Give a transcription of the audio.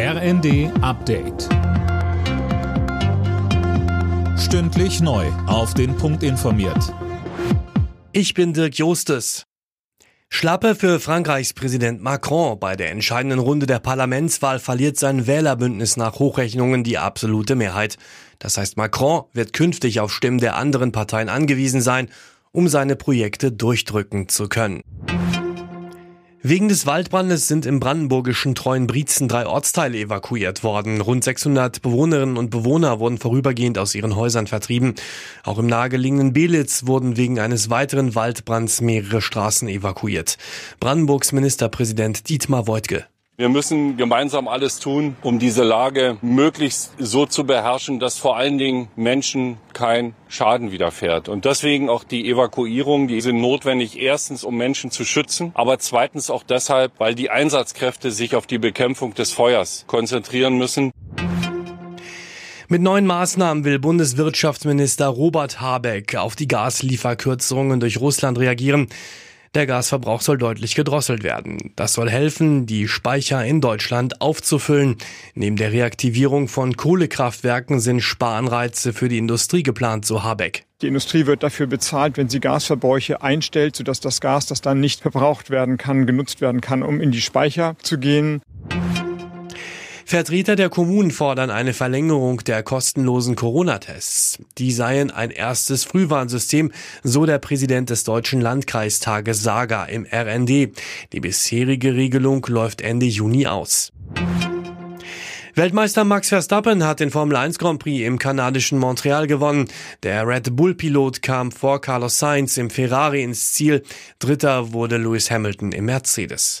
RND Update. Stündlich neu. Auf den Punkt informiert. Ich bin Dirk Jostes. Schlappe für Frankreichs Präsident Macron. Bei der entscheidenden Runde der Parlamentswahl verliert sein Wählerbündnis nach Hochrechnungen die absolute Mehrheit. Das heißt, Macron wird künftig auf Stimmen der anderen Parteien angewiesen sein, um seine Projekte durchdrücken zu können. Wegen des Waldbrandes sind im brandenburgischen Treuenbrietzen drei Ortsteile evakuiert worden. Rund 600 Bewohnerinnen und Bewohner wurden vorübergehend aus ihren Häusern vertrieben. Auch im nahegelegenen Belitz wurden wegen eines weiteren Waldbrands mehrere Straßen evakuiert. Brandenburgs Ministerpräsident Dietmar Woidke. Wir müssen gemeinsam alles tun, um diese Lage möglichst so zu beherrschen, dass vor allen Dingen Menschen kein Schaden widerfährt. Und deswegen auch die Evakuierung, die sind notwendig, erstens, um Menschen zu schützen, aber zweitens auch deshalb, weil die Einsatzkräfte sich auf die Bekämpfung des Feuers konzentrieren müssen. Mit neuen Maßnahmen will Bundeswirtschaftsminister Robert Habeck auf die Gaslieferkürzungen durch Russland reagieren. Der Gasverbrauch soll deutlich gedrosselt werden. Das soll helfen, die Speicher in Deutschland aufzufüllen. Neben der Reaktivierung von Kohlekraftwerken sind Sparanreize für die Industrie geplant, so Habeck. Die Industrie wird dafür bezahlt, wenn sie Gasverbräuche einstellt, sodass das Gas, das dann nicht verbraucht werden kann, genutzt werden kann, um in die Speicher zu gehen. Vertreter der Kommunen fordern eine Verlängerung der kostenlosen Corona-Tests. Die seien ein erstes Frühwarnsystem, so der Präsident des Deutschen Landkreistages Saga im RND. Die bisherige Regelung läuft Ende Juni aus. Weltmeister Max Verstappen hat den Formel 1 Grand Prix im kanadischen Montreal gewonnen. Der Red Bull Pilot kam vor Carlos Sainz im Ferrari ins Ziel. Dritter wurde Lewis Hamilton im Mercedes.